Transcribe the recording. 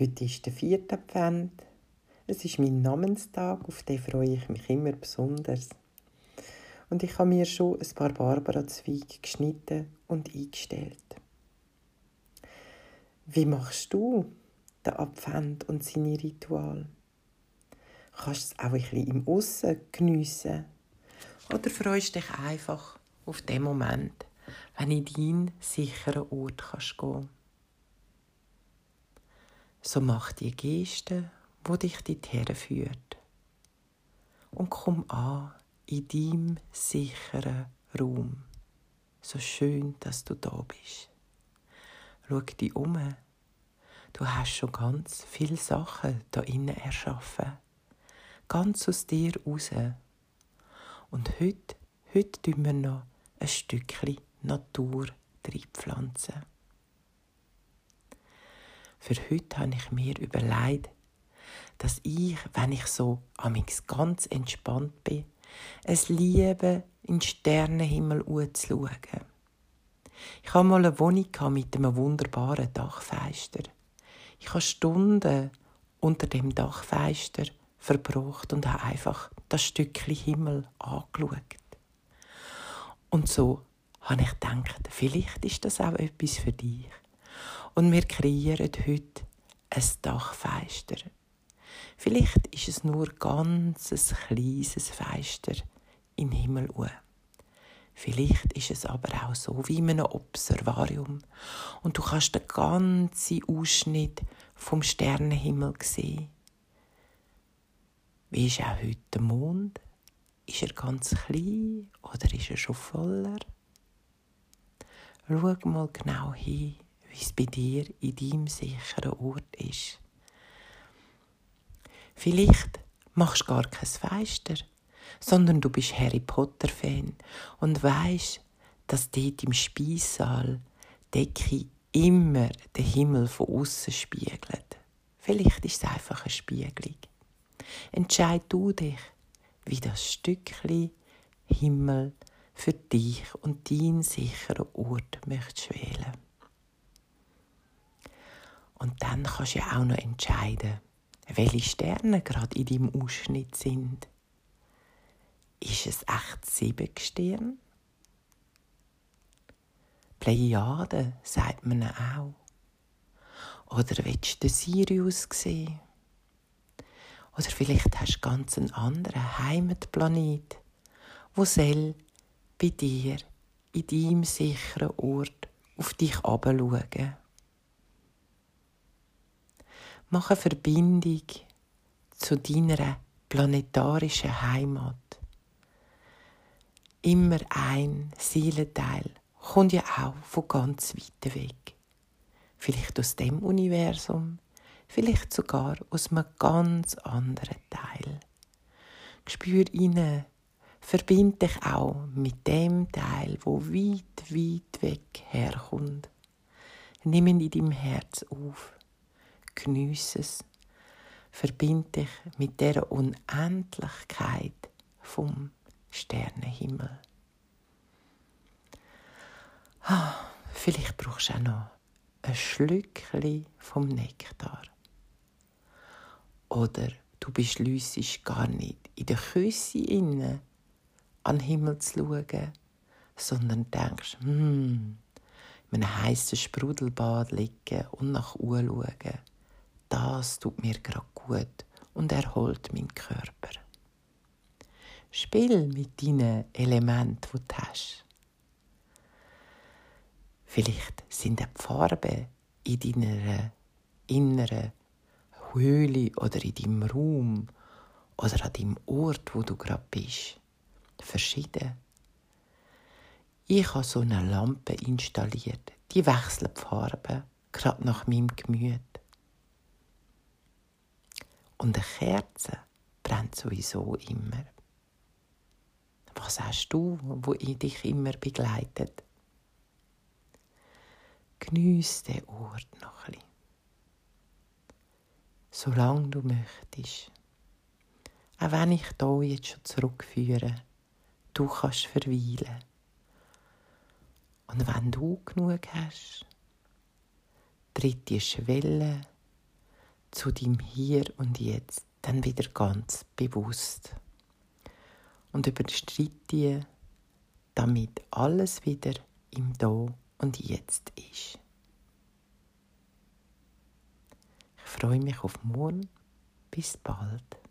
Heute ist der vierte Advent. Es ist mein Namenstag, auf den freue ich mich immer besonders. Und ich habe mir schon ein paar Barbara-Zweige geschnitten und eingestellt. Wie machst du den Advent und seine Ritual? Kannst du es auch ein bisschen im Aussen geniessen? Oder freust du dich einfach auf den Moment, wenn du in deinen sicheren Ort kannst gehen So mach die Geste, wo dich dorthin führt. Und komm an in deinem sicheren Raum. So schön, dass du da bist. Schau dich um. Du hast schon ganz viele Sachen da innen erschaffen. Ganz aus dir raus. Und heute, heute tun wir noch ein Stückchen Natur pflanzen. Für heute habe ich mir überlegt, dass ich, wenn ich so amix ganz entspannt bin, es liebe, in den Sternenhimmel zu schauen. Ich hatte mal eine Wohnung mit einem wunderbaren Dachfenster. Ich habe Stunden unter dem Dachfenster verbracht und habe einfach das Stückchen Himmel angeschaut. Und so habe ich gedacht, vielleicht ist das auch etwas für dich. Und wir kreieren heute ein Dachfenster. Vielleicht ist es nur ganz ein kleines Fenster im Himmel. Vielleicht ist es aber auch so wie in einem Observarium und du kannst den ganzen Ausschnitt vom Sternenhimmel sehen. Wie ist auch heute der Mond? Ist er ganz klein oder ist er schon voller? Schau mal genau hin, wie es bei dir in deinem sicheren Ort ist. Vielleicht machst du gar kein Fenster, sondern du bist Harry Potter-Fan und weißt, dass dort im Speissaal Decke immer den Himmel von außen spiegelt. Vielleicht ist es einfach eine Spiegelung. Entscheid du dich, wie das Stückchen Himmel für dich und deinen sicheren Ort möchtest wählen. Und dann kannst du ja auch noch entscheiden, welche Sterne gerade in deinem Ausschnitt sind. Ist es echt Siebengestirn? Plejade sagt man auch. Oder willst du den Sirius sehen? Oder vielleicht hast du ganz einen anderen Heimatplanet, wo soll bei dir in deinem sicheren Ort auf dich herabschauen. Mach eine Verbindung zu deiner planetarischen Heimat. Immer ein Seelenteil kommt ja auch von ganz weit weg. Vielleicht aus dem Universum, vielleicht sogar aus einem ganz anderen Teil. Spür inne, verbind dich auch mit dem Teil, wo weit, weit weg herkommt. Nimm ihn in deinem Herz auf geniesse es, verbind dich mit der Unendlichkeit vom Sternenhimmel. Ah, vielleicht brauchst du auch noch ein Schlückchen vom Nektar. Oder du beschliessest gar nicht in der Küsse innen an den Himmel zu schauen, sondern denkst, hm, in einem heißen Sprudelbad liegen und nach Uhr schauen das tut mir gerade gut und erholt meinen Körper. Spiel mit deinen Elementen, die du hast. Vielleicht sind die Farben in deiner inneren Höhle oder in deinem Raum oder an deinem Ort, wo du gerade bist, verschieden. Ich habe so eine Lampe installiert, die wechselt die Farben, gerade nach meinem Gemüt. Und eine Kerze brennt sowieso immer. Was hast du, wo dich immer begleitet? Geniess den Ort noch ein bisschen. Solange du möchtest. Auch wenn ich hier jetzt schon zurückführe, du kannst verweilen. Und wenn du genug hast, tritt die Schwelle zu deinem Hier und Jetzt dann wieder ganz bewusst. Und überstreite die, damit alles wieder im Da und Jetzt ist. Ich freue mich auf morgen. Bis bald.